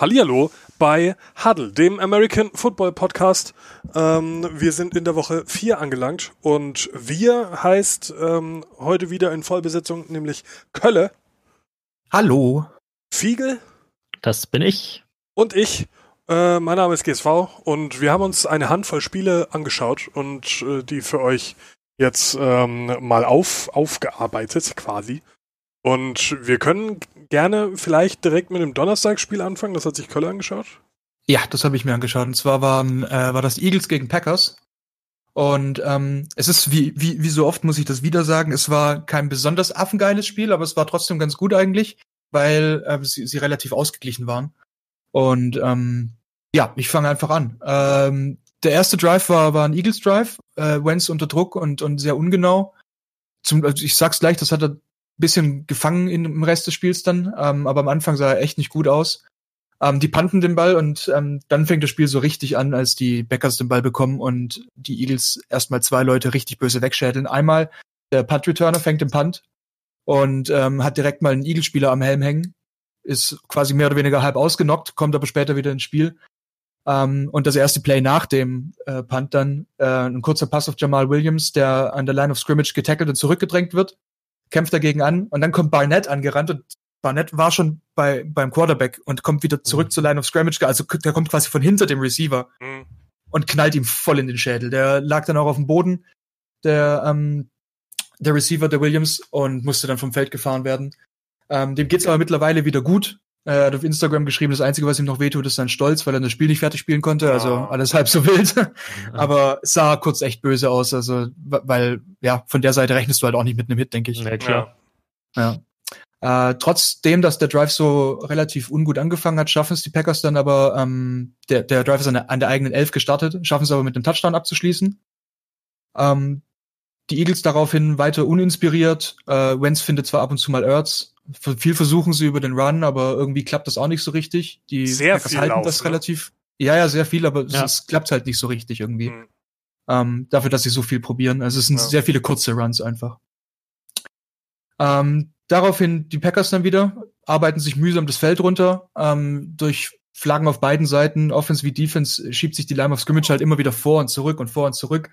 Hallihallo bei Huddle, dem American Football Podcast. Ähm, wir sind in der Woche 4 angelangt und wir heißt ähm, heute wieder in Vollbesetzung, nämlich Kölle. Hallo. Fiegel. Das bin ich. Und ich. Äh, mein Name ist GSV und wir haben uns eine Handvoll Spiele angeschaut und äh, die für euch jetzt ähm, mal auf, aufgearbeitet quasi. Und wir können gerne vielleicht direkt mit dem Donnerstagsspiel anfangen. Das hat sich Kölle angeschaut. Ja, das habe ich mir angeschaut. Und zwar waren, äh, war das Eagles gegen Packers. Und ähm, es ist, wie, wie, wie so oft muss ich das wieder sagen, es war kein besonders affengeiles Spiel, aber es war trotzdem ganz gut eigentlich, weil äh, sie, sie relativ ausgeglichen waren. Und ähm, ja, ich fange einfach an. Ähm, der erste Drive war, war ein Eagles Drive, äh, Wentz unter Druck und, und sehr ungenau. Zum, also ich sag's gleich, das hat er bisschen gefangen im Rest des Spiels dann, ähm, aber am Anfang sah er echt nicht gut aus. Ähm, die panten den Ball und ähm, dann fängt das Spiel so richtig an, als die Backers den Ball bekommen und die Eagles erstmal zwei Leute richtig böse wegschädeln. Einmal der Punt-Returner fängt den Punt und ähm, hat direkt mal einen Eagles-Spieler am Helm hängen, ist quasi mehr oder weniger halb ausgenockt, kommt aber später wieder ins Spiel. Ähm, und das erste Play nach dem äh, Punt dann, äh, ein kurzer Pass auf Jamal Williams, der an der Line of Scrimmage getackelt und zurückgedrängt wird kämpft dagegen an und dann kommt Barnett angerannt und Barnett war schon bei, beim Quarterback und kommt wieder zurück mhm. zur Line of Scrimmage, also der kommt quasi von hinter dem Receiver mhm. und knallt ihm voll in den Schädel. Der lag dann auch auf dem Boden, der, ähm, der Receiver, der Williams, und musste dann vom Feld gefahren werden. Ähm, dem geht's aber mittlerweile wieder gut. Er hat auf Instagram geschrieben, das Einzige, was ihm noch wehtut, ist sein Stolz, weil er das Spiel nicht fertig spielen konnte. Also ah. alles halb so wild. Aber sah kurz echt böse aus. Also, weil, ja, von der Seite rechnest du halt auch nicht mit einem Hit, denke ich. Ja, klar. Ja. Äh, trotzdem, dass der Drive so relativ ungut angefangen hat, schaffen es die Packers dann aber, ähm, der, der Drive ist an der, an der eigenen Elf gestartet, schaffen es aber mit einem Touchdown abzuschließen. Ähm, die Eagles daraufhin weiter uninspiriert. Äh, Wentz findet zwar ab und zu mal Ertz, viel versuchen sie über den Run, aber irgendwie klappt das auch nicht so richtig. Die sehr Packers halten Lauf, das ne? relativ. Ja, ja, sehr viel, aber Ja. es, es klappt halt nicht so richtig irgendwie. Mhm. Ähm, dafür, dass sie so viel probieren. Also es sind Ja. sehr viele kurze Runs einfach. Ähm, daraufhin die Packers dann wieder, arbeiten sich mühsam das Feld runter. Ähm, durch Flaggen auf beiden Seiten, Offense wie Defense, schiebt sich die Line of Scrimmage halt immer wieder vor und zurück und vor und zurück.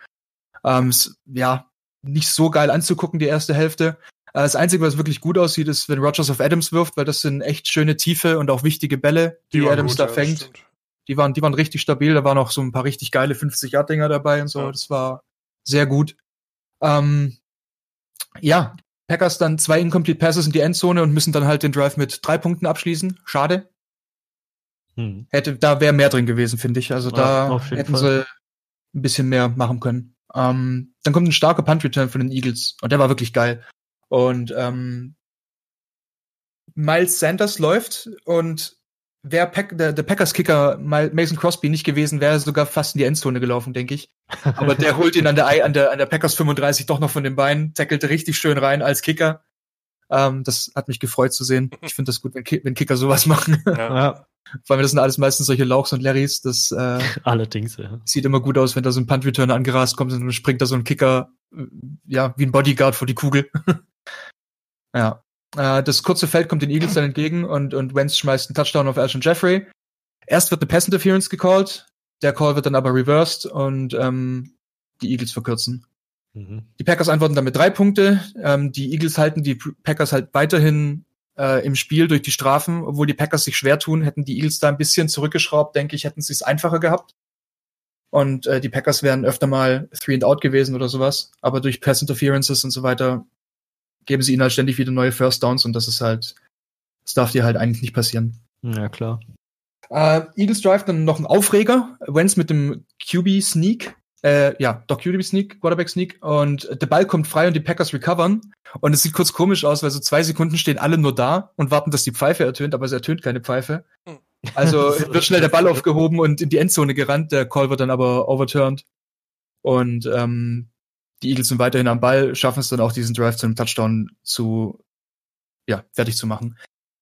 Ähm, ja, nicht so geil anzugucken, die erste Hälfte. Äh, Das Einzige, was wirklich gut aussieht, ist, wenn Rogers auf Adams wirft, weil das sind echt schöne tiefe und auch wichtige Bälle, die, waren Adams gut, da fängt. Die waren, die waren richtig stabil. Da waren auch so ein paar richtig geile 50-Yard-Dinger dabei und so. Ja. Das war sehr gut. Ähm, ja, Packers dann zwei Incomplete Passes in die Endzone und müssen dann halt den Drive mit drei Punkten abschließen. Schade. Hm. Hätte, da wäre mehr drin gewesen, finde ich. Also Ja, da hätten Fall. sie ein bisschen mehr machen können. Ähm, dann kommt ein starker Punt-Return von den Eagles und der war wirklich geil. Und ähm, Miles Sanders läuft und wäre Pack, der, der Packers-Kicker Mason Crosby nicht gewesen, wäre sogar fast in die Endzone gelaufen, denke ich. Aber der holt ihn an der, an der, an der Packers 35 doch noch von den Beinen, tackelte richtig schön rein als Kicker. Ähm, das hat mich gefreut zu sehen. Ich finde das gut, wenn, Ki wenn Kicker sowas machen. Ja. Ja, Vor allem, das sind alles meistens solche Lauchs und Larrys. Das äh, allerdings, ja. sieht immer gut aus, wenn da so ein Punt-Returner angerast kommt und dann springt da so ein Kicker, äh, ja, wie ein Bodyguard vor die Kugel. ja. Äh, das kurze Feld kommt den Eagles dann entgegen und, und Wentz schmeißt einen Touchdown auf Alshon Jeffrey. Erst wird eine Pass Interference gecallt, der Call wird dann aber reversed und ähm, die Eagles verkürzen. Mhm. Die Packers antworten dann mit drei Punkte. Ähm, die Eagles halten die Packers halt weiterhin äh, im Spiel durch die Strafen, obwohl die Packers sich schwer tun, hätten die Eagles da ein bisschen zurückgeschraubt, denke ich, hätten sie es einfacher gehabt. Und äh, die Packers wären öfter mal three and out gewesen oder sowas. Aber durch Pass Interferences und so weiter geben sie ihnen halt ständig wieder neue First Downs und das ist halt, das darf dir halt eigentlich nicht passieren. Ja, klar. Äh, Eagles Drive dann noch ein Aufreger. Wentz mit dem QB Sneak. Äh, ja, doch QB Sneak, Quarterback Sneak. Und der Ball kommt frei und die Packers recovern. Und es sieht kurz komisch aus, weil so zwei Sekunden stehen alle nur da und warten, dass die Pfeife ertönt, aber es ertönt keine Pfeife. Also wird schnell der Ball aufgehoben und in die Endzone gerannt. Der Call wird dann aber overturned. Und ähm, die Eagles sind weiterhin am Ball, schaffen es dann auch, diesen Drive zu einem Touchdown zu, ja, fertig zu machen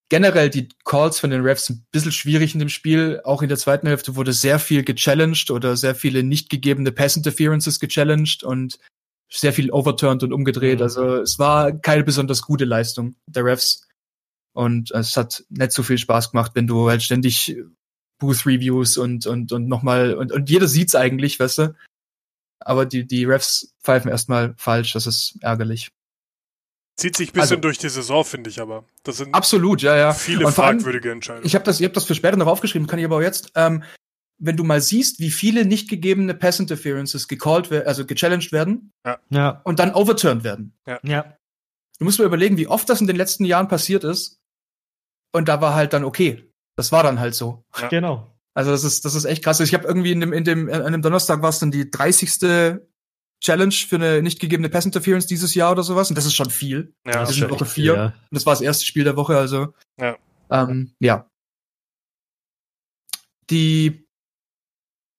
generell die Calls von den Refs ein bisschen schwierig in dem Spiel. Auch in der zweiten Hälfte wurde sehr viel gechallenged oder sehr viele nicht gegebene Pass Interferences gechallenged und sehr viel overturned und umgedreht. Mhm. Also es war keine besonders gute Leistung der Refs. Und es hat nicht so viel Spaß gemacht, wenn du halt ständig Booth-Reviews und, und, und nochmal, und, und jeder sieht's eigentlich, weißt du? Aber die, die Refs pfeifen erstmal falsch, das ist ärgerlich. Zieht sich ein bisschen Also- durch die Saison, finde ich aber. Das sind Absolut, ja, ja. viele allem- fragwürdige Entscheidungen. Ich habe das, ich hab das für später noch aufgeschrieben, kann ich aber auch jetzt. Ähm, wenn du mal siehst, wie viele nicht gegebene Pass Interferences gecalled werden, also gechallenged werden Ja. und dann overturned werden. Ja. Du musst mal überlegen, wie oft das in den letzten Jahren passiert ist. Und da war halt dann okay. Das war dann halt so. Ja. Genau. Also das ist, das ist echt krass. Ich habe irgendwie in dem, in dem, an einem Donnerstag war es dann die 30. Challenge für eine nicht gegebene Pass Interference dieses Jahr oder sowas. Und das ist schon viel. ja, das ist schon Woche echt vier. viel, ja. Und das war das erste Spiel der Woche, also. Ja. Ähm, ja. Die,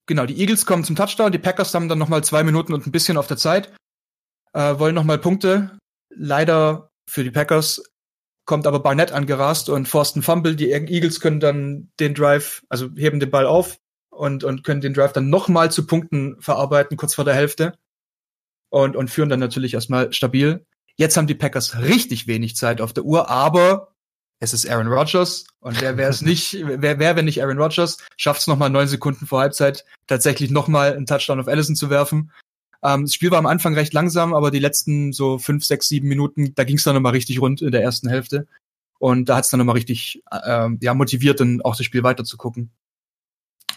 genau, die Eagles kommen zum Touchdown, die Packers haben dann nochmal zwei Minuten und ein bisschen auf der Zeit, äh, wollen nochmal Punkte. Leider für die Packers kommt aber Barnett angerast und forst einen Fumble. Die Eagles können dann den Drive, also heben den Ball auf und, und können den Drive dann nochmal zu Punkten verarbeiten, kurz vor der Hälfte. Und, und führen dann natürlich erstmal stabil. Jetzt haben die Packers richtig wenig Zeit auf der Uhr, aber es ist Aaron Rodgers und wer wäre es nicht, wer, wer, wenn nicht Aaron Rodgers, schafft es nochmal neun Sekunden vor Halbzeit tatsächlich nochmal einen Touchdown auf Allison zu werfen. Ähm, das Spiel war am Anfang recht langsam, aber die letzten so fünf, sechs, sieben Minuten, da ging es dann nochmal richtig rund in der ersten Hälfte. Und da hat es dann nochmal richtig ähm, ja, motiviert, dann auch das Spiel weiter zu gucken.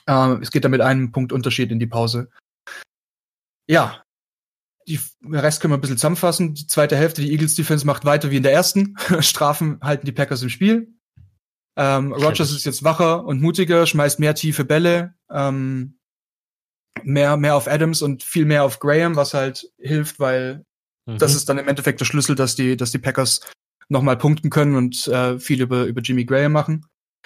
Ähm, es geht dann mit einem Punkt Unterschied in die Pause. Ja, die, den Rest können wir ein bisschen zusammenfassen. Die zweite Hälfte, die Eagles Defense macht weiter wie in der ersten. Strafen halten die Packers im Spiel. Ähm, Rogers ist jetzt wacher und mutiger, schmeißt mehr tiefe Bälle, ähm, mehr, mehr auf Adams und viel mehr auf Graham, was halt hilft, weil Mhm. das ist dann im Endeffekt der Schlüssel, dass die, dass die Packers nochmal punkten können und äh, viel über, über Jimmy Graham machen.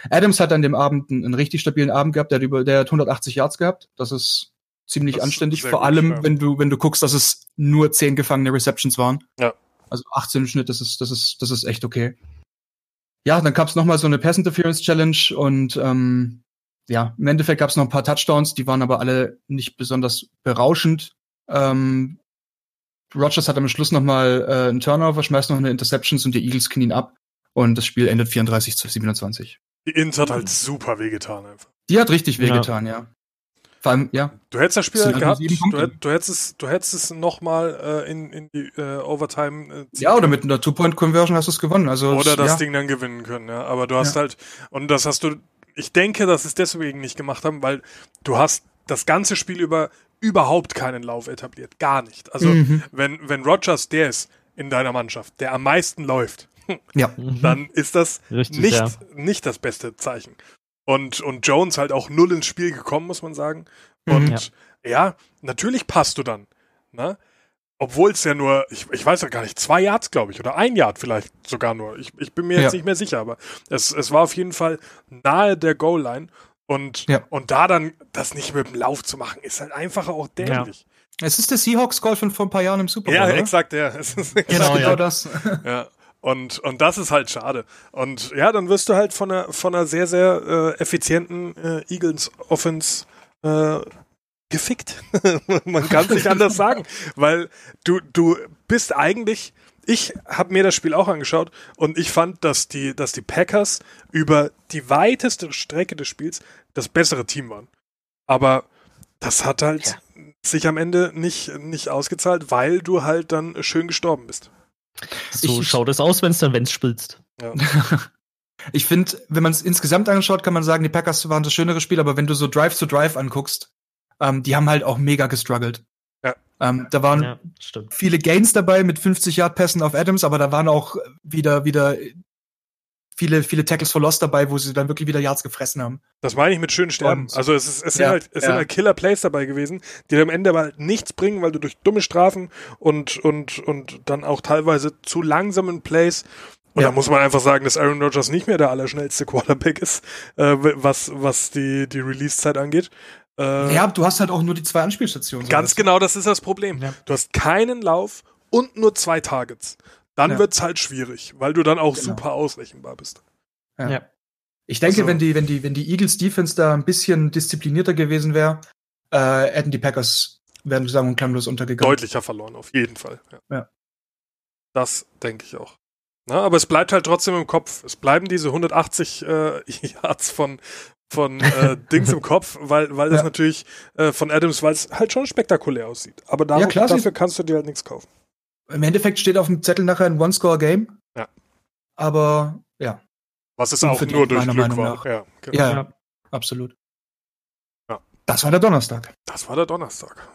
Adams hat an dem Abend einen, einen richtig stabilen Abend gehabt, der hat über, der hat 180 Yards gehabt. Das ist ziemlich Das ist anständig, sehr vor gut, allem, ja. wenn du, wenn du guckst, dass es nur 10 gefangene Receptions waren. Ja. Also 18 im Schnitt, das ist, das ist, das ist echt okay. Ja, dann gab es nochmal so eine Pass Interference Challenge und ähm, ja, im Endeffekt gab es noch ein paar Touchdowns, die waren aber alle nicht besonders berauschend. Ähm, Rogers hat am Schluss nochmal äh, einen Turnover, schmeißt noch eine Interceptions und die Eagles knien ab und das Spiel endet 34 zu 27. Die Ins hat halt super wehgetan einfach. Die hat richtig Ja. wehgetan, ja. Vor allem, ja. Du hättest das Spiel Das halt gehabt, du, du hättest es, du hättest es nochmal äh, in, in die äh, Overtime äh, ziehen Ja, oder mit einer Two-Point-Conversion hast du es gewonnen. Also, Oder das ja. Ding dann gewinnen können, ja. Aber du hast Ja. halt, und das hast du, ich denke, dass es deswegen nicht gemacht haben, weil du hast das ganze Spiel über überhaupt keinen Lauf etabliert. Gar nicht. Also, Mhm. wenn, wenn Rogers der ist in deiner Mannschaft, der am meisten läuft, Ja. Mhm. dann ist das Richtig, nicht, ja. nicht das beste Zeichen. Und, und Jones halt auch null ins Spiel gekommen, muss man sagen. Mhm. Und ja, natürlich passt du dann. Ne? Obwohl es ja nur, ich, ich weiß ja gar nicht, zwei Yards, glaube ich, oder ein Yard vielleicht sogar nur. Ich, ich bin mir jetzt Ja. nicht mehr sicher, aber es, es war auf jeden Fall nahe der Goal-Line. Und, Ja. und da dann das nicht mit dem Lauf zu machen, ist halt einfach auch dämlich. Es ist der Seahawks-Call von vor ein paar Jahren im Super Bowl. Ja, oder? exakt, ja. Es ist Genau, Genau, ja. das. Ja. Und, und das ist halt schade. Und ja, dann wirst du halt von einer, von einer sehr, sehr äh, effizienten äh, Eagles Offense äh, gefickt. Man kann es nicht anders sagen. Weil du, du bist eigentlich, ich habe mir das Spiel auch angeschaut und ich fand, dass die, dass die Packers über die weiteste Strecke des Spiels das bessere Team waren. Aber das hat halt sich am Ende nicht, nicht ausgezahlt, weil du halt dann schön gestorben bist. So Ich- schaut es aus, wenn es dann Wenz spitzt. Ich finde, wenn man es insgesamt anschaut, kann man sagen, die Packers waren das schönere Spiel, aber wenn du so Drive to Drive anguckst, ähm, die haben halt auch mega gestruggelt. Ja. Ähm, da waren Ja, viele Gains dabei mit 50 Yard Pässen auf Adams, aber da waren auch wieder wieder viele viele Tackles for Loss dabei, wo sie dann wirklich wieder Yards gefressen haben. Das meine ich mit schön sterben. Und- also es, ist, es sind Ja, halt, es sind ja. halt Killer Plays dabei gewesen, die am Ende aber halt nichts bringen, weil du durch dumme Strafen und, und, und dann auch teilweise zu langsamen Plays und Ja. da muss man einfach sagen, dass Aaron Rodgers nicht mehr der allerschnellste Quarterback ist, äh, was, was die, die Release-Zeit angeht. Äh, Ja, du hast halt auch nur die zwei Anspielstationen. so ganz du. genau, das ist das Problem. Ja. Du hast keinen Lauf und nur zwei Targets. Dann Ja. wird's halt schwierig, weil du dann auch Genau. super ausrechenbar bist. Ja. Ja. Ich denke, Also- wenn die wenn die wenn die Eagles Defense da ein bisschen disziplinierter gewesen wäre, äh, hätten die Packers wären sagen und klanglos untergegangen. Deutlicher verloren, auf jeden Fall. Ja. Ja. Das denke ich auch. Na, aber es bleibt halt trotzdem im Kopf. Es bleiben diese 180 äh, Yards von, von äh, Dings im Kopf, weil, weil das Ja. natürlich äh, von Adams, weil es halt schon spektakulär aussieht. Aber darum, Ja, klar, dafür kannst du dir halt nichts kaufen. Im Endeffekt steht auf dem Zettel nachher ein One-Score-Game. Ja. Aber ja, Was es auch nur durch Glück Meinung war. nach. Ja, genau. ja, Ja. absolut. Ja. Das war der Donnerstag. Das war der Donnerstag.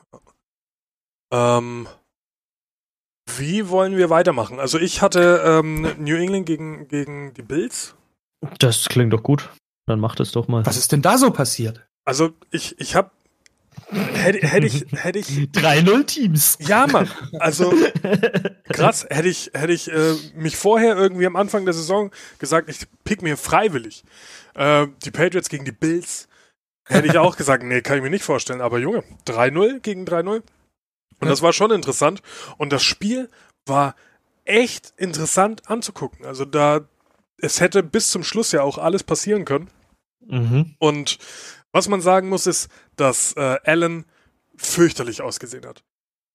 Ähm, wie wollen wir weitermachen? Also ich hatte ähm, New England gegen, gegen die Bills. Das klingt doch gut. Dann macht es doch mal. Was ist denn da so passiert? Also ich, ich habe hätte, hätte ich hätte ich 3-0 Teams. ja Mann, also krass, hätte ich hätte ich äh, mich vorher irgendwie am Anfang der Saison gesagt, ich pick mir freiwillig äh, die Patriots gegen die Bills, hätte ich auch gesagt, nee, kann ich mir nicht vorstellen, aber Junge, 3-0 gegen 3-0 und das war schon interessant und das Spiel war echt interessant anzugucken. Also da es hätte bis zum Schluss ja auch alles passieren können. Mhm. Und was man sagen muss, ist, dass äh, Allen fürchterlich ausgesehen hat.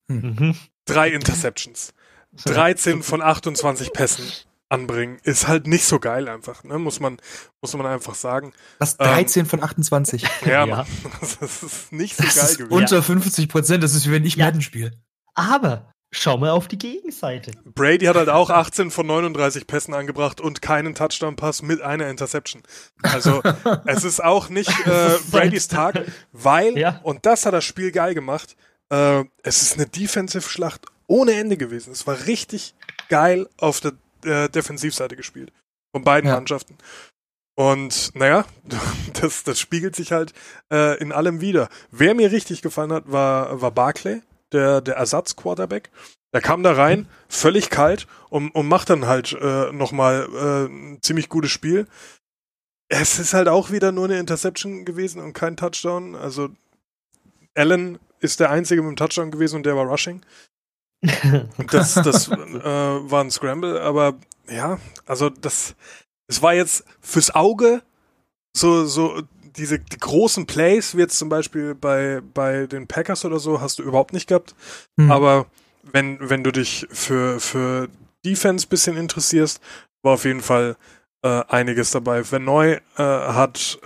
Mhm. Drei Interceptions. 13 von 28 Pässen anbringen. Ist halt nicht so geil einfach, ne? Muss man, muss man einfach sagen. Das Ähm, 13 von 28. Ja, Ja. Mann. Das ist nicht so Das geil ist gewesen. unter 50 Prozent. Das ist wie wenn ich Ja. Madden spiele. Aber schau mal auf die Gegenseite. Brady hat halt auch 18 von 39 Pässen angebracht und keinen Touchdown-Pass mit einer Interception. Also es ist auch nicht äh, Bradys Tag, weil, Ja. und das hat das Spiel geil gemacht, äh, es ist eine Defensive-Schlacht ohne Ende gewesen. Es war richtig geil auf der äh, Defensivseite gespielt. Von beiden Ja. Mannschaften. Und naja, das, das spiegelt sich halt äh, in allem wieder. Wer mir richtig gefallen hat, war, war Barclay, der, der Ersatz-Quarterback. Der kam da rein, völlig kalt und, und macht dann halt äh, nochmal äh, ein ziemlich gutes Spiel. Es ist halt auch wieder nur eine Interception gewesen und kein Touchdown. Also Allen ist der Einzige mit dem Touchdown gewesen und der war Rushing. Und das, das äh, war ein Scramble, aber ja, also das, es war jetzt fürs Auge so, so diese die großen Plays, wie jetzt zum Beispiel bei, bei den Packers oder so, hast du überhaupt nicht gehabt. Hm. Aber wenn, wenn du dich für, für Defense bisschen interessierst, war auf jeden Fall äh, einiges dabei. Verneu äh, hat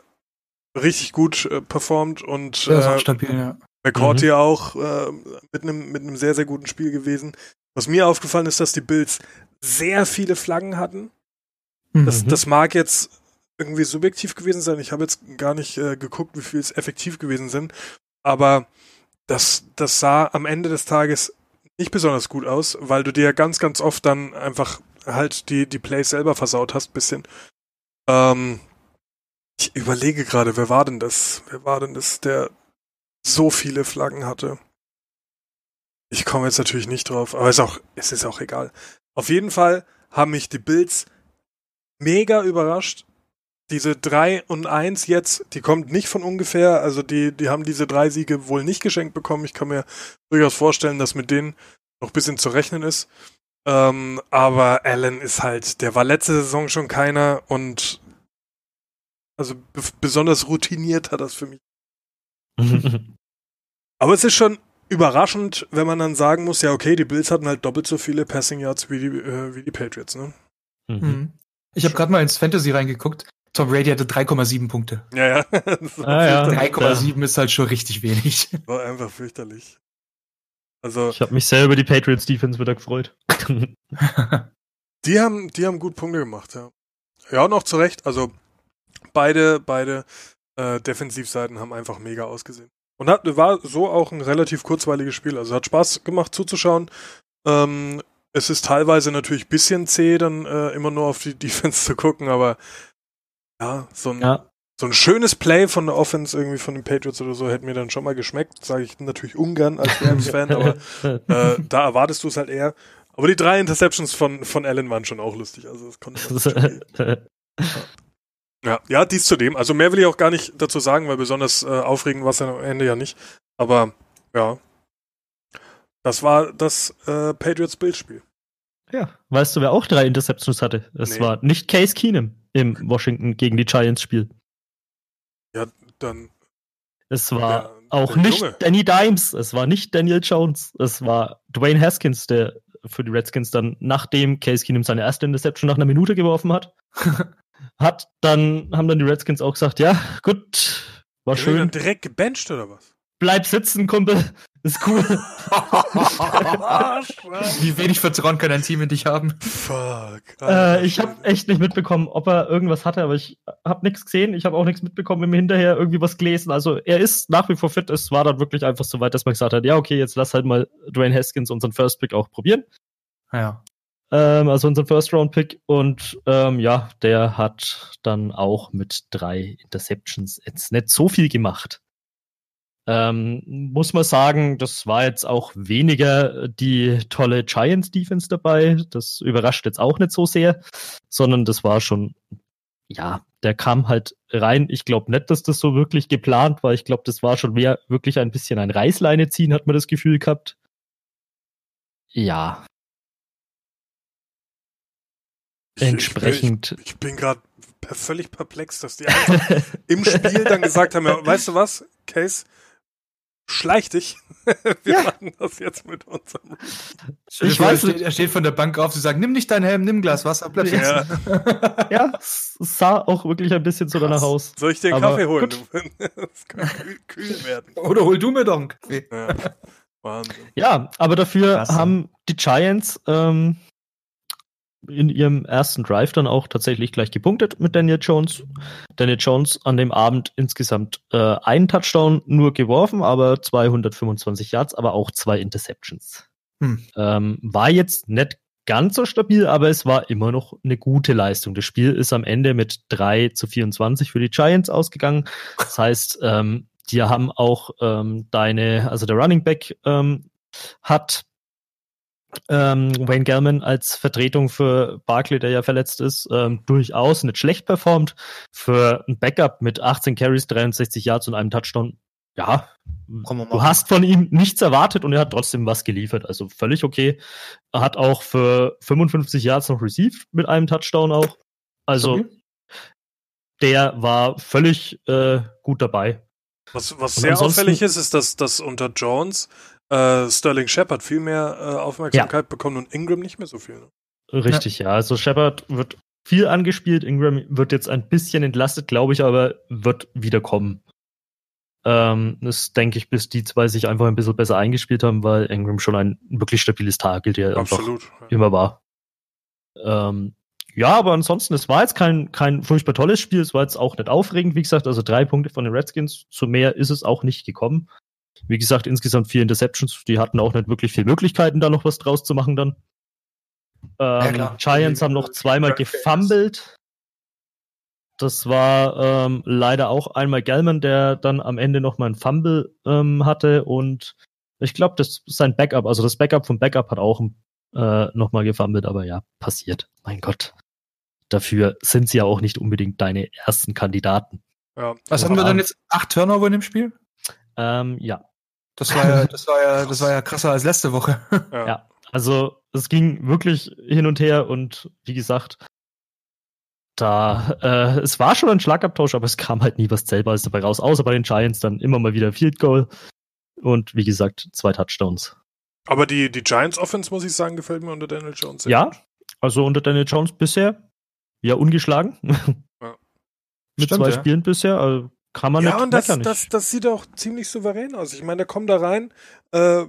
richtig gut äh, performt und auch äh, stabil, ja. McCourty auch äh, mit einem mit einem sehr, sehr guten Spiel gewesen. Was mir aufgefallen ist, dass die Bills sehr viele Flaggen hatten. Das, Mhm. das mag jetzt irgendwie subjektiv gewesen sein. Ich habe jetzt gar nicht äh, geguckt, wie viel es effektiv gewesen sind. Aber das, das sah am Ende des Tages nicht besonders gut aus, weil du dir ganz, ganz oft dann einfach halt die, die Plays selber versaut hast, bisschen. Ähm, ich überlege gerade, wer war denn das? Wer war denn das, der so viele Flaggen hatte? Ich komme jetzt natürlich nicht drauf, aber ist auch, es ist auch egal. Auf jeden Fall haben mich die Bills mega überrascht. Diese 3 und 1 jetzt, die kommt nicht von ungefähr, also die, die haben diese drei Siege wohl nicht geschenkt bekommen. Ich kann mir durchaus vorstellen, dass mit denen noch ein bisschen zu rechnen ist. Ähm, aber Allen ist halt, der war letzte Saison schon keiner und also be besonders routiniert hat das für mich. Aber es ist schon überraschend, wenn man dann sagen muss, ja okay, die Bills hatten halt doppelt so viele Passing Yards wie die, äh, wie die Patriots, ne? Mhm. Mhm. Ich habe gerade mal ins Fantasy reingeguckt. Tom Brady hatte 3,7 Punkte. Ja, ja. Ah, ja. fürchterlich. 3,7 ist halt schon richtig wenig. War einfach fürchterlich. Also, Ich habe mich sehr über die Patriots Defense wieder gefreut. die haben, die haben gut Punkte gemacht, ja. Ja, und auch zu Recht. Also, beide, beide äh, Defensivseiten haben einfach mega ausgesehen. Und hat, war so auch ein relativ kurzweiliges Spiel. Also hat Spaß gemacht zuzuschauen. Ähm, es ist teilweise natürlich ein bisschen zäh, dann äh, immer nur auf die Defense zu gucken, aber ja, so ein, ja. so ein schönes Play von der Offense irgendwie von den Patriots oder so hätte mir dann schon mal geschmeckt. Sage ich natürlich ungern als Rams-Fan, aber äh, da erwartest du es halt eher. Aber die drei Interceptions von, von Allen waren schon auch lustig. Also das konnte man schon ja, ja, dies zudem. Also mehr will ich auch gar nicht dazu sagen, weil besonders äh, aufregend war es ja am Ende ja nicht. Aber ja, das war das äh, Patriots-Bildspiel. ja. Weißt du, wer auch drei Interceptions hatte? Es Nee. war nicht Case Keenum im Washington gegen die Giants Spiel. Dann Es war Der- auch der nicht Junge. Danny Dimes, es war nicht Daniel Jones, es war Dwayne Haskins, der für die Redskins dann, nachdem Case Keenum seine erste Interception nach einer Minute geworfen hat, hat dann, haben dann die Redskins auch gesagt, ja, gut, war Wird er schön. direkt gebencht oder was? Bleib sitzen, Kumpel. Ist cool. Wie wenig Vertrauen kann ein Team in dich haben? Fuck. Äh, ich habe echt nicht mitbekommen, ob er irgendwas hatte, aber ich habe nichts gesehen. Ich habe auch nichts mitbekommen, im hinterher irgendwie was gelesen. Also er ist nach wie vor fit. Es war dann wirklich einfach so weit, dass man gesagt hat, ja, okay, jetzt lass halt mal Dwayne Haskins unseren First Pick auch probieren. Ja. Ähm, also unseren First Round Pick. Und ähm, ja, der hat dann auch mit drei Interceptions jetzt nicht so viel gemacht. Ähm, muss man sagen, das war jetzt auch weniger die tolle Giants Defense dabei. Das überrascht jetzt auch nicht so sehr, sondern das war schon, ja, der kam halt rein. Ich glaube nicht, dass das so wirklich geplant war. Ich glaube, das war schon mehr wirklich ein bisschen ein Reißleine ziehen, hat man das Gefühl gehabt. Ja. Ich- ich- Entsprechend. Ich, ich bin gerade völlig perplex, dass die einfach im Spiel dann gesagt haben, ja, weißt du was, Case, schleich dich. Wir Ja. machen das jetzt mit unserem. Ich vor, weiß er steht, er steht von der Bank auf, sie sagen, nimm nicht deinen Helm, nimm ein Glas Wasser, bleib. Ja. ja, es sah auch wirklich ein bisschen so danach aus. Soll ich dir einen Aber Kaffee holen? Das kann kühl, kühl werden. Oder hol du mir doch einen Kaffee. Ja. Wahnsinn. Ja, aber dafür Krass. haben die Giants ähm, in ihrem ersten Drive dann auch tatsächlich gleich gepunktet mit Daniel Jones. Daniel Jones an dem Abend insgesamt äh, einen Touchdown nur geworfen, aber 225 Yards, aber auch zwei Interceptions. Hm. Ähm, war jetzt nicht ganz so stabil, aber es war immer noch eine gute Leistung. Das Spiel ist am Ende mit 3 zu 24 für die Giants ausgegangen. Das heißt, ähm, die haben auch ähm, deine, also der Running Back ähm, hat ähm, Wayne Gellman als Vertretung für Barkley, der ja verletzt ist, ähm, durchaus nicht schlecht performt. Für ein Backup mit 18 Carries, 63 Yards und einem Touchdown, ja, du hast von ihm nichts erwartet und er hat trotzdem was geliefert. Also völlig okay. Er hat auch für 55 Yards noch received mit einem Touchdown auch. Also Stabil. der war völlig äh, gut dabei. Was, was sehr auffällig ist, ist, dass, dass unter Jones äh, Sterling Shepard viel mehr äh, Aufmerksamkeit bekommt und Ingram nicht mehr so viel. Ne? Richtig, ja. Also Shepard wird viel angespielt. Ingram wird jetzt ein bisschen entlastet, glaube ich, aber wird wieder kommen. Ähm, das denke ich, bis die zwei sich einfach ein bisschen besser eingespielt haben, weil Ingram schon ein wirklich stabiles Target der einfach Absolut. Ja. immer war. Ähm, ja, aber ansonsten, es war jetzt kein, kein furchtbar tolles Spiel, es war jetzt auch nicht aufregend, wie gesagt, also drei Punkte von den Redskins, zu mehr ist es auch nicht gekommen. Wie gesagt, insgesamt vier Interceptions, die hatten auch nicht wirklich viele Möglichkeiten, da noch was draus zu machen dann. Ähm, klar. Giants haben noch zweimal gefummelt. Das war ähm, leider auch einmal Gellman, der dann am Ende noch mal ein Fumble ähm, hatte und ich glaube, das ist sein Backup, also das Backup vom Backup hat auch äh, noch mal gefummelt, aber ja, passiert. Mein Gott. Dafür sind sie ja auch nicht unbedingt deine ersten Kandidaten. Ja. Was hatten wir dann jetzt? Acht Turnover in dem Spiel? Ähm, ja, Das war ja, das war ja, das war ja krasser als letzte Woche. Ja. Ja. also es ging wirklich hin und her und wie gesagt, da, äh, es war schon ein Schlagabtausch, aber es kam halt nie was Zählbares dabei raus, außer bei den Giants dann immer mal wieder Field Goal und wie gesagt, zwei Touchdowns. Aber die, die Giants Offense, muss ich sagen, gefällt mir unter Daniel Jones. sehr Ja, gut. also unter Daniel Jones bisher ja ungeschlagen. Ja. Mit Stimmt, zwei ja. Spielen bisher, also kann man Ja, nicht und das, meckern. das, das sieht auch ziemlich souverän aus. Ich meine, der kommt da rein. Äh,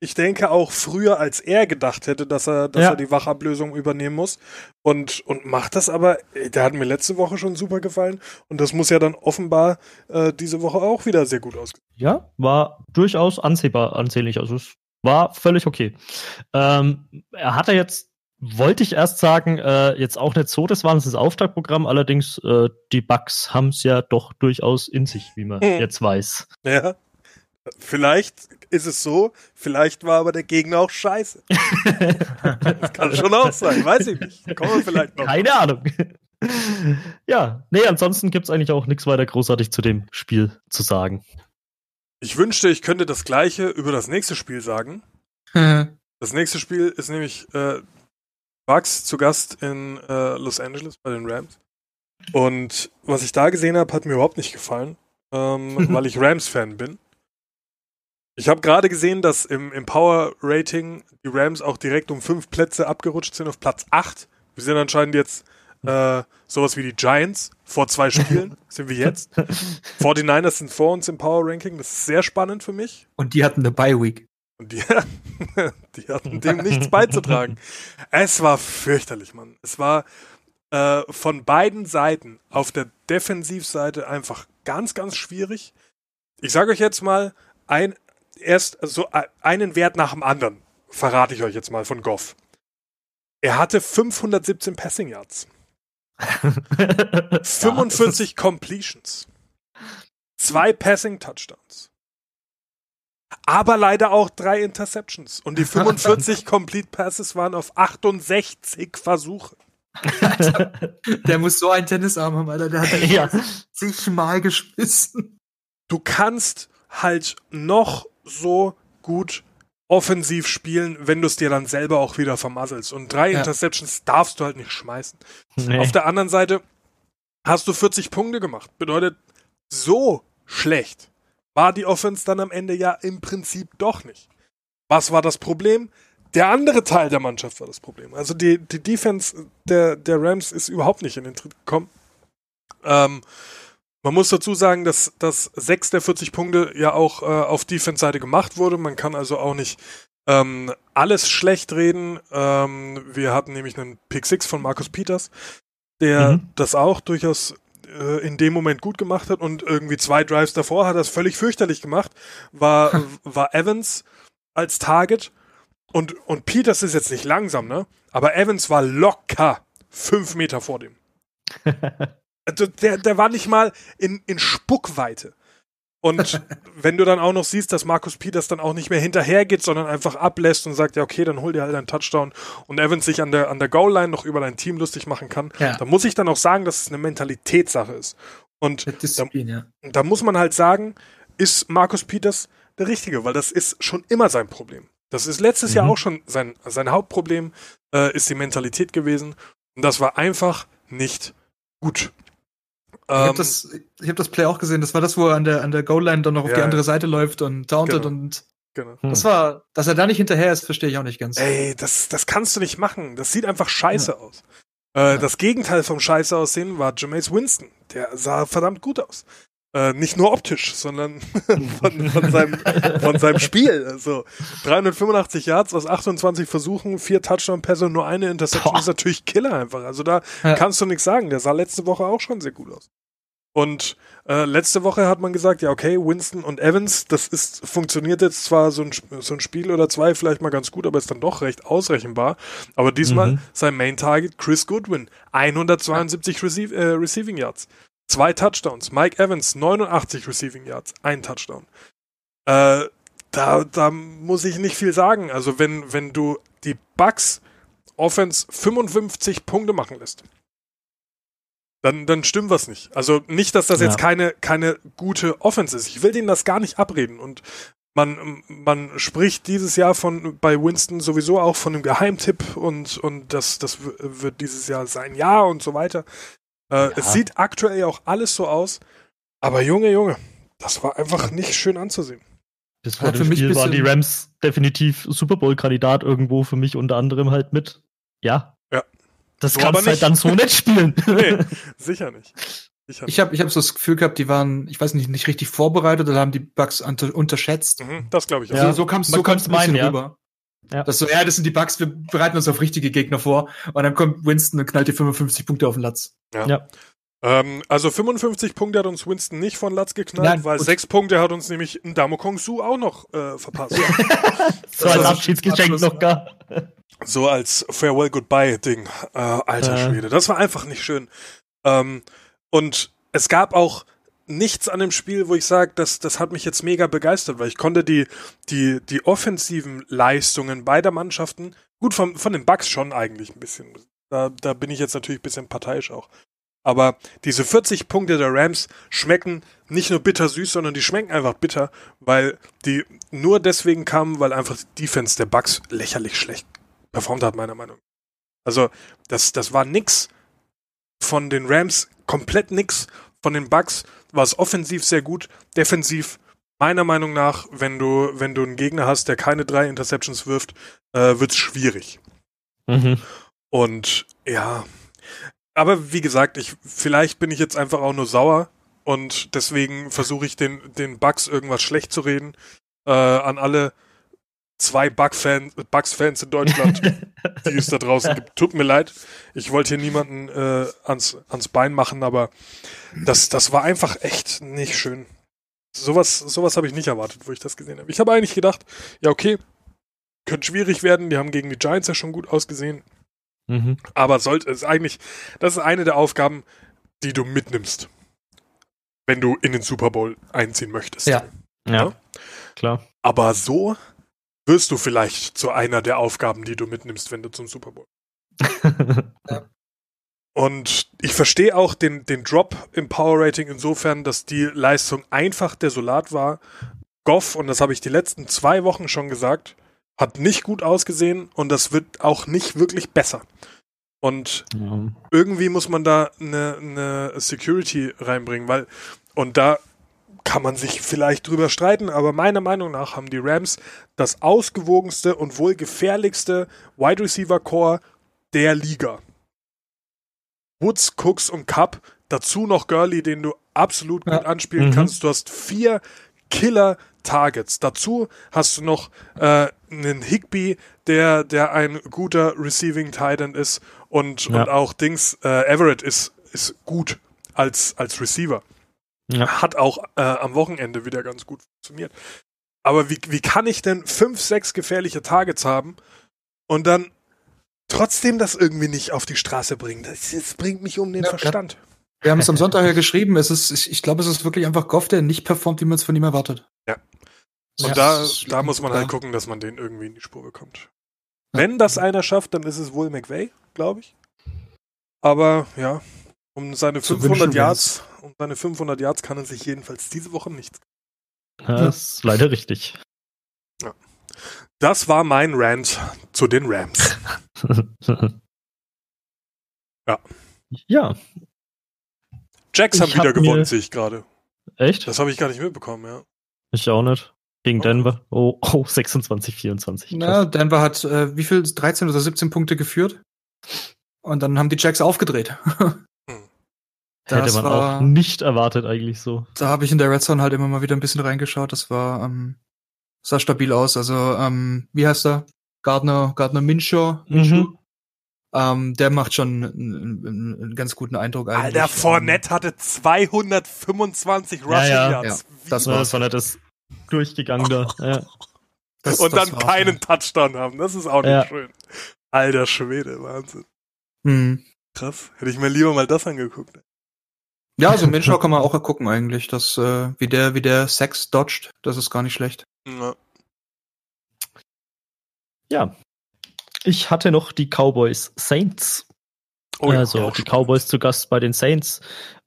ich denke auch früher, als er gedacht hätte, dass er, dass Ja. er die Wachablösung übernehmen muss. Und, und macht das aber, der hat mir letzte Woche schon super gefallen. Und das muss ja dann offenbar äh, diese Woche auch wieder sehr gut ausgehen. Ja, war durchaus ansehbar, ansehnlich. Also es war völlig okay. Ähm, er hatte jetzt, wollte ich erst sagen, äh, jetzt auch nicht so das wahnsinns Auftaktprogramm, allerdings äh, die Bugs haben es ja doch durchaus in sich, wie man Hm. jetzt weiß. Ja. Vielleicht ist es so, vielleicht war aber der Gegner auch scheiße. Das kann schon auch sein, weiß ich nicht. Kommen wir vielleicht noch. Keine Ahnung. ja, nee, ansonsten gibt's eigentlich auch nichts weiter großartig zu dem Spiel zu sagen. Ich wünschte, ich könnte das gleiche über das nächste Spiel sagen. Das nächste Spiel ist nämlich äh, Bucks zu Gast in äh, Los Angeles bei den Rams. Und was ich da gesehen habe, hat mir überhaupt nicht gefallen, ähm, weil ich Rams-Fan bin. Ich habe gerade gesehen, dass im, im Power Rating die Rams auch direkt um fünf Plätze abgerutscht sind auf Platz 8. Wir sind anscheinend jetzt äh, sowas wie die Giants. Vor zwei Spielen sind wir jetzt. 49ers sind vor uns im Power Ranking. Das ist sehr spannend für mich. Und die hatten eine Bye Week. Und die, die hatten dem nichts beizutragen. Es war fürchterlich, Mann. Es war äh, von beiden Seiten auf der Defensivseite einfach ganz, ganz schwierig. Ich sage euch jetzt mal, ein, erst so einen Wert nach dem anderen verrate ich euch jetzt mal von Goff. Er hatte 517 Passing Yards. 45 ja, Completions. Zwei Passing Touchdowns. Aber leider auch drei Interceptions. Und die 45 Complete Passes waren auf 68 Versuche. der muss so einen Tennisarm haben, Alter. Der hat ja. sich mal geschmissen. Du kannst halt noch so gut offensiv spielen, wenn du es dir dann selber auch wieder vermasselst. Und drei ja. Interceptions darfst du halt nicht schmeißen. Nee. Auf der anderen Seite hast du 40 Punkte gemacht. Bedeutet, so schlecht war die Offense dann am Ende ja im Prinzip doch nicht. Was war das Problem? Der andere Teil der Mannschaft war das Problem. Also die, die Defense der, der Rams ist überhaupt nicht in den Tritt gekommen. Ähm, man muss dazu sagen, dass, dass sechs der 40 Punkte ja auch äh, auf Defense-Seite gemacht wurde. Man kann also auch nicht ähm, alles schlecht reden. Ähm, wir hatten nämlich einen Pick 6 von Markus Peters, der mhm. das auch durchaus äh, in dem Moment gut gemacht hat und irgendwie zwei Drives davor hat er es völlig fürchterlich gemacht. War, war Evans als Target und, und Peters ist jetzt nicht langsam, ne? Aber Evans war locker fünf Meter vor dem. Also der, der war nicht mal in, in Spuckweite. Und wenn du dann auch noch siehst, dass Markus Peters dann auch nicht mehr hinterhergeht, sondern einfach ablässt und sagt, ja, okay, dann hol dir halt einen Touchdown und Evans sich an der, an der Goal-Line noch über dein Team lustig machen kann, ja. dann muss ich dann auch sagen, dass es eine Mentalitätssache ist. Und da, ja. da muss man halt sagen, ist Markus Peters der Richtige, weil das ist schon immer sein Problem. Das ist letztes mhm. Jahr auch schon sein, sein Hauptproblem, äh, ist die Mentalität gewesen. Und das war einfach nicht gut. Ich habe ähm, das, hab das Play auch gesehen. Das war das, wo er an der, an der Goal-Line dann noch auf ja, die andere Seite läuft und tauntet genau. und. Genau. Das war, dass er da nicht hinterher ist, verstehe ich auch nicht ganz. Ey, das, das kannst du nicht machen. Das sieht einfach scheiße ja. aus. Äh, ja. Das Gegenteil vom Scheiße aussehen war Jameis Winston. Der sah verdammt gut aus. Äh, nicht nur optisch, sondern von, von, seinem, von seinem Spiel. Also 385 Yards aus 28 Versuchen, vier Touchdown-Pässe und nur eine Interception Boah. ist natürlich Killer einfach. Also da ja. kannst du nichts sagen. Der sah letzte Woche auch schon sehr gut aus. Und äh, letzte Woche hat man gesagt, ja, okay, Winston und Evans, das ist, funktioniert jetzt zwar so ein, so ein Spiel oder zwei vielleicht mal ganz gut, aber ist dann doch recht ausrechenbar. Aber diesmal mhm. sein Main Target Chris Goodwin, 172 ja. Receive, äh, Receiving Yards. Zwei Touchdowns. Mike Evans, 89 Receiving Yards, ein Touchdown. Äh, da, da muss ich nicht viel sagen. Also wenn, wenn du die Bucks Offense 55 Punkte machen lässt, dann, dann stimmt was nicht. Also nicht, dass das ja. jetzt keine, keine gute Offense ist. Ich will denen das gar nicht abreden. Und man, man spricht dieses Jahr von bei Winston sowieso auch von einem Geheimtipp und, und das, das wird dieses Jahr sein Jahr und so weiter. Äh, ja. Es sieht aktuell auch alles so aus, aber Junge, Junge, das war einfach nicht schön anzusehen. Das vor dem Spiel waren die Rams definitiv Super Bowl-Kandidat irgendwo für mich unter anderem halt mit. Ja. Ja. Das so kannst du halt dann so nicht spielen. nee, sicher nicht. Sicher Ich habe ich hab so das Gefühl gehabt, die waren, ich weiß nicht, nicht richtig vorbereitet oder haben die Bugs unterschätzt. Mhm, das glaube ich auch. Ja. So, so kam es so meinen, ja. rüber. Ja. Das so, ja, das sind die Bugs, wir bereiten uns auf richtige Gegner vor. Und dann kommt Winston und knallt die 55 Punkte auf den Latz. Ja. ja. Ähm, also 55 Punkte hat uns Winston nicht von Latz geknallt, Nein, weil sechs Punkte hat uns nämlich ein Damo Kong Su auch noch äh, verpasst. so als Abschiedsgeschenk noch gar. So als Farewell Goodbye Ding. Äh, alter äh. Schwede. Das war einfach nicht schön. Ähm, und es gab auch nichts an dem Spiel, wo ich sage, das, das hat mich jetzt mega begeistert, weil ich konnte die, die, die offensiven Leistungen beider Mannschaften, gut, von, von den Bucks schon eigentlich ein bisschen. Da, da bin ich jetzt natürlich ein bisschen parteiisch auch. Aber diese 40 Punkte der Rams schmecken nicht nur bittersüß, sondern die schmecken einfach bitter, weil die nur deswegen kamen, weil einfach die Defense der Bucks lächerlich schlecht performt hat, meiner Meinung nach. Also, das, das war nix von den Rams, komplett nix. Von den Bucks war es offensiv sehr gut, defensiv meiner Meinung nach, wenn du, wenn du einen Gegner hast, der keine drei Interceptions wirft, äh, wird's schwierig. Mhm. Und ja, aber wie gesagt, ich vielleicht bin ich jetzt einfach auch nur sauer und deswegen versuche ich den den Bugs irgendwas schlecht zu reden äh, an alle zwei Bugs-Fans in Deutschland, die es da draußen gibt. Tut mir leid, ich wollte hier niemanden äh, ans ans Bein machen, aber das das war einfach echt nicht schön. Sowas sowas habe ich nicht erwartet, wo ich das gesehen habe. Ich habe eigentlich gedacht, ja okay, könnte schwierig werden. Die haben gegen die Giants ja schon gut ausgesehen. Mhm. Aber sollte es eigentlich, das ist eine der Aufgaben, die du mitnimmst, wenn du in den Super Bowl einziehen möchtest. Ja. Ja, Ja. klar. Aber so wirst du vielleicht zu einer der Aufgaben, die du mitnimmst, wenn du zum Super Bowl. Und ich verstehe auch den, den Drop im Power Rating insofern, dass die Leistung einfach desolat war. Goff, und das habe ich die letzten zwei Wochen schon gesagt, hat nicht gut ausgesehen und das wird auch nicht wirklich besser. Und ja. irgendwie muss man da eine, eine Security reinbringen, weil, und da kann man sich vielleicht drüber streiten, aber meiner Meinung nach haben die Rams das ausgewogenste und wohl gefährlichste Wide Receiver Core der Liga. Woods, Cooks und Cup, dazu noch Gurley, den du absolut gut Ja. anspielen Mhm. kannst. Du hast vier Killer Targets. Dazu hast du noch äh, einen Higby, der, der ein guter Receiving Titan ist und, Ja. und auch Dings, äh, Everett ist, ist gut als, als Receiver. Ja. Hat auch äh, am Wochenende wieder ganz gut funktioniert. Aber wie, wie kann ich denn fünf, sechs gefährliche Targets haben und dann trotzdem das irgendwie nicht auf die Straße bringen? Das, das bringt mich um den Ja, Verstand. Wir haben es am Sonntag ja geschrieben. Es ist, ich, ich glaube, es ist wirklich einfach Goff, der nicht performt, wie man es von ihm erwartet. Und Ja, da, da muss man halt gucken, dass man den irgendwie in die Spur bekommt. Ja. Wenn das einer schafft, dann ist es wohl McVay, glaube ich. Aber ja, um seine Zu 500 wünschen Yards, um seine 500 Yards kann er sich jedenfalls diese Woche nichts. Ja, das ist leider richtig. Das war mein Rant zu den Rams. Ja. Ja, Jacks haben Ich hab wieder gewonnen, mir- sehe ich gerade. echt? Das habe ich gar nicht mitbekommen, ja. Ich auch nicht. Gegen Oh. Denver. Oh, oh 26, 24. Na, Denver hat äh, wie viel? 13 oder 17 Punkte geführt. Und dann haben die Jacks aufgedreht. Hätte man war- auch nicht erwartet eigentlich so. Da habe ich in der Red Zone halt immer mal wieder ein bisschen reingeschaut. Das war ähm, sah stabil aus. Also ähm, wie heißt er? Gardner Gardner Minshew. Mhm. Ähm, der macht schon einen, einen, ganz guten Eindruck eigentlich. Alter, Fournette hatte 225 Rushing ja. Yards. Wie- das Das war, das war nicht das durchgegangen da. Ja. Das- und das dann keinen ja. Touchdown haben. Das ist auch nicht Ja. schön. Alter Schwede, Wahnsinn. Hm. Krass. Hätte ich mir lieber mal das angeguckt. Ja, also Minshew kann man auch gucken eigentlich. Das, äh, wie der, wie der Sex dodgt, das ist gar nicht schlecht. Ja. ja. Ich hatte noch die Cowboys Saints. Oh ja, also auch die spannend. Cowboys zu Gast bei den Saints.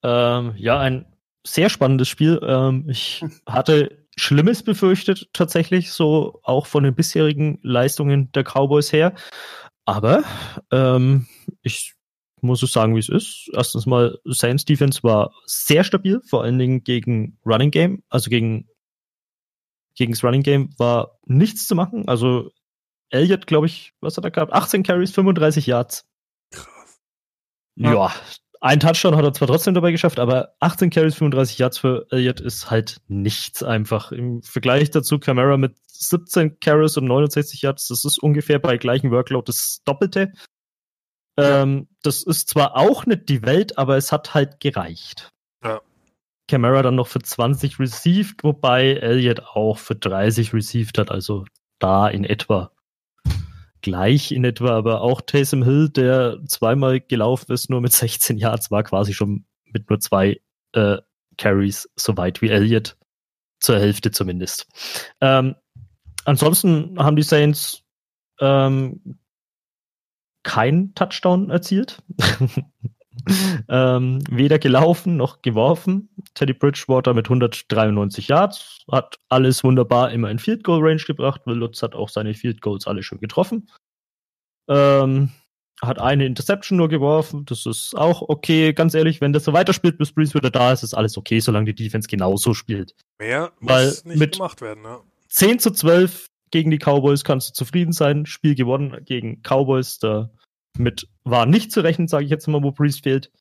Ähm, ja, ein sehr spannendes Spiel. Ähm, ich hatte Schlimmes befürchtet, tatsächlich, so auch von den bisherigen Leistungen der Cowboys her. Aber ähm, ich muss es sagen, wie es ist. Erstens mal, Saints Defense war sehr stabil, vor allen Dingen gegen Running Game, also gegen gegen das Running Game war nichts zu machen. Also Elliott, glaube ich, was hat er gehabt? 18 Carries, 35 Yards. Krass. Ja. Ja. ein Touchdown hat er zwar trotzdem dabei geschafft, aber 18 Carries, 35 Yards für Elliott ist halt nichts einfach. Im Vergleich dazu Camara mit 17 Carries und 69 Yards, das ist ungefähr bei gleichem Workload das Doppelte. Ähm, das ist zwar auch nicht die Welt, aber es hat halt gereicht. Ja. Camara dann noch für 20 received, wobei Elliott auch für 30 received hat, also da in etwa gleich in etwa, aber auch Taysom Hill, der zweimal gelaufen ist, nur mit 16 Yards, war quasi schon mit nur zwei äh, Carries so weit wie Elliott, zur Hälfte zumindest. Ähm, ansonsten haben die Saints ähm, kein Touchdown erzielt. ähm, weder gelaufen noch geworfen. Teddy Bridgewater mit 193 Yards hat alles wunderbar immer in Field Goal Range gebracht. Will Lutz hat auch seine Field Goals alle schon getroffen. Ähm, hat eine Interception nur geworfen. Das ist auch okay. Ganz ehrlich, wenn das so weiterspielt, bis Breeze wieder da ist, ist alles okay, solange die Defense genauso spielt. Mehr Weil muss nicht mit- gemacht werden, ne? 10 zu 12 gegen die Cowboys kannst du zufrieden sein. Spiel gewonnen gegen Cowboys. Damit war nicht zu rechnen, sage ich jetzt mal, wo Breeze fehlt.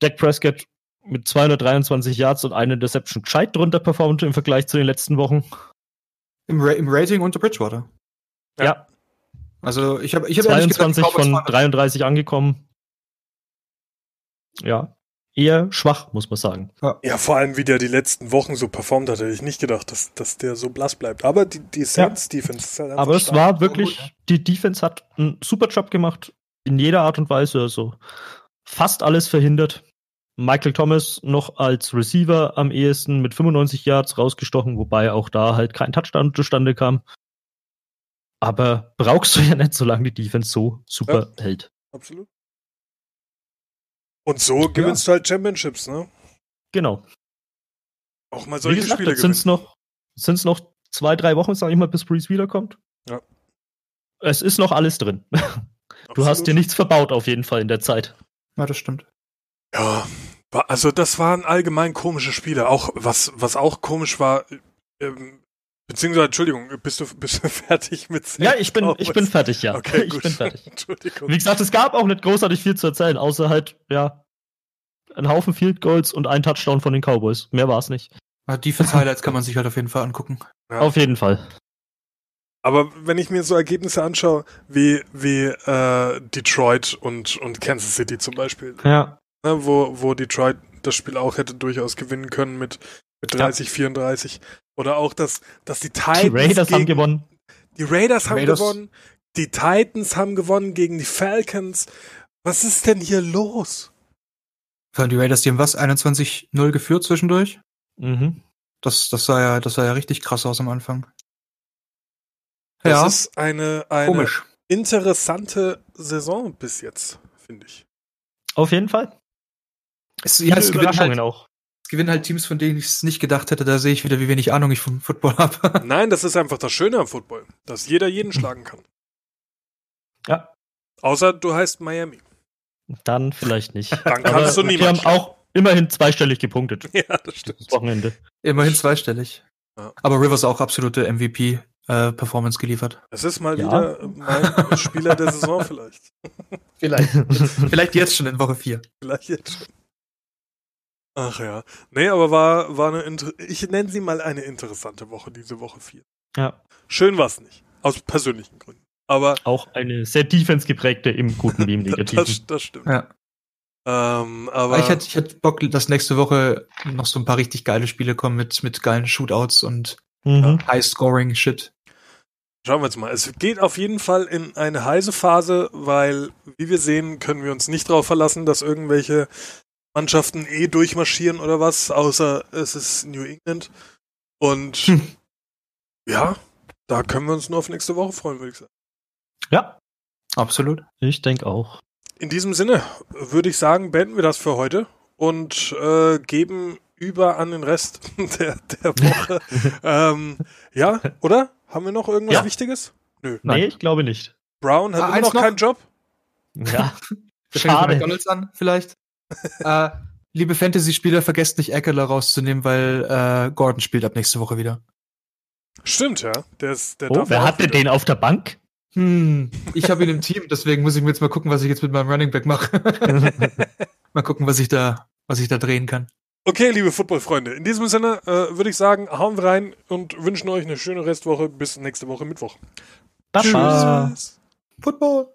Dak Prescott mit 223 Yards und einer Interception gescheit drunter performt im Vergleich zu den letzten Wochen. Im, Ra im Rating unter Bridgewater. Ja, Also ich habe ich hab ehrlich gesagt, die 22 Cowboys von waren- 33 angekommen. Ja, eher schwach, muss man sagen. Ja, vor allem, wie der die letzten Wochen so performt hat, hätte ich nicht gedacht, dass, dass der so blass bleibt. Aber die, die Saints-Defense ist halt einfach Aber es stark. war wirklich, die Defense hat einen super Job gemacht, in jeder Art und Weise. Also fast alles verhindert. Michael Thomas noch als Receiver am ehesten mit 95 Yards rausgestochen, wobei auch da halt kein Touchdown zustande kam. Aber brauchst du ja nicht, solange die Defense so super hält. Absolut. Und so gewinnst du halt Championships, ne? Genau. Auch mal Wie solche gesagt, Spiele jetzt sind's gewinnen. noch, sind's noch zwei, drei Wochen, sag ich mal, bis Breeze wiederkommt. Ja. Es ist noch alles drin. Du hast dir nichts verbaut auf jeden Fall in der Zeit. Ja, das stimmt. Ja, also das waren allgemein komische Spiele. Auch was, was auch komisch war, ähm, beziehungsweise Entschuldigung, bist du, bist du fertig mit Ja, ich bin, Saints ich bin fertig, ja. Okay, ich gut. bin fertig. Entschuldigung. Wie gesagt, es gab auch nicht großartig viel zu erzählen, außer halt, ja, ein Haufen Field Goals und ein Touchdown von den Cowboys. Mehr war es nicht. Ja, Defense Highlights kann man sich halt auf jeden Fall angucken. Ja. Auf jeden Fall. Aber wenn ich mir so Ergebnisse anschaue, wie, wie äh, Detroit und, und Kansas City zum Beispiel, Ja. ne, wo, wo Detroit das Spiel auch hätte durchaus gewinnen können mit, mit 30, 34. Oder auch, dass, dass die Titans. Die Raiders haben gegen- gewonnen. Die Raiders haben Raiders. gewonnen. Die Titans haben gewonnen gegen die Falcons. Was ist denn hier los? Allem die Raiders, die haben was? 21-0 geführt zwischendurch? Mhm. Das, das sah ja, das sah ja richtig krass aus am Anfang. Das ja, ist eine, eine komisch. interessante Saison bis jetzt, finde ich. Auf jeden Fall. Es, ja, es gewinnen, Überraschungen halt, auch. Es gewinnen halt Teams, von denen ich es nicht gedacht hätte. Da sehe ich wieder, wie wenig Ahnung ich vom Football habe. Nein, das ist einfach das Schöne am Football, dass jeder jeden schlagen kann. Ja. Außer du heißt Miami. Dann vielleicht nicht. Dann kannst du wir niemand haben auch immerhin zweistellig gepunktet. Ja, das stimmt. Das Wochenende. Immerhin zweistellig. Ja. Aber Rivers auch absolute MVP-Performance geliefert. Es ist mal Ja. wieder mein Spieler der Saison vielleicht. Vielleicht. Vielleicht jetzt schon in Woche 4. Vielleicht jetzt schon. Ach ja. Nee, aber war, war eine, inter ich nenne sie mal eine interessante Woche, diese Woche 4. ja. Schön war es nicht. Aus persönlichen Gründen. Aber Auch eine sehr defense geprägte im Guten wie im Negativen. das, das stimmt. Ja. Ähm, aber Aber ich hätte, ich hätte Bock, dass nächste Woche noch so ein paar richtig geile Spiele kommen mit, mit geilen Shootouts und Mhm. High-Scoring-Shit. Schauen wir jetzt mal. Es geht auf jeden Fall in eine heiße Phase, weil, wie wir sehen, können wir uns nicht darauf verlassen, dass irgendwelche Mannschaften eh durchmarschieren oder was, außer es ist New England. Und Hm. ja, da können wir uns nur auf nächste Woche freuen, würde ich sagen. Ja, Absolut. ich denke auch. In diesem Sinne würde ich sagen, beenden wir das für heute und äh, geben über an den Rest der, der Woche. ähm, ja, oder? Haben wir noch irgendwas Ja. Wichtiges? Nö. Nein. Nee, ich glaube nicht. Brown hat Ah, immer noch noch? keinen Job. Ja, schade. McDonalds an, vielleicht. Äh, liebe Fantasy-Spieler, vergesst nicht Eckler rauszunehmen, weil äh, Gordon spielt ab nächste Woche wieder. Stimmt, ja. Der, ist, der Oh, wer auch hat denn wieder. den auf der Bank? Hm, ich habe ihn im Team, deswegen muss ich mir jetzt mal gucken, was ich jetzt mit meinem Running Back mache. mal gucken, was ich da, was ich da drehen kann. Okay, liebe Football-Freunde, in diesem Sinne äh, würde ich sagen, hauen wir rein und wünschen euch eine schöne Restwoche bis nächste Woche Mittwoch. Baba. Tschüss. Football.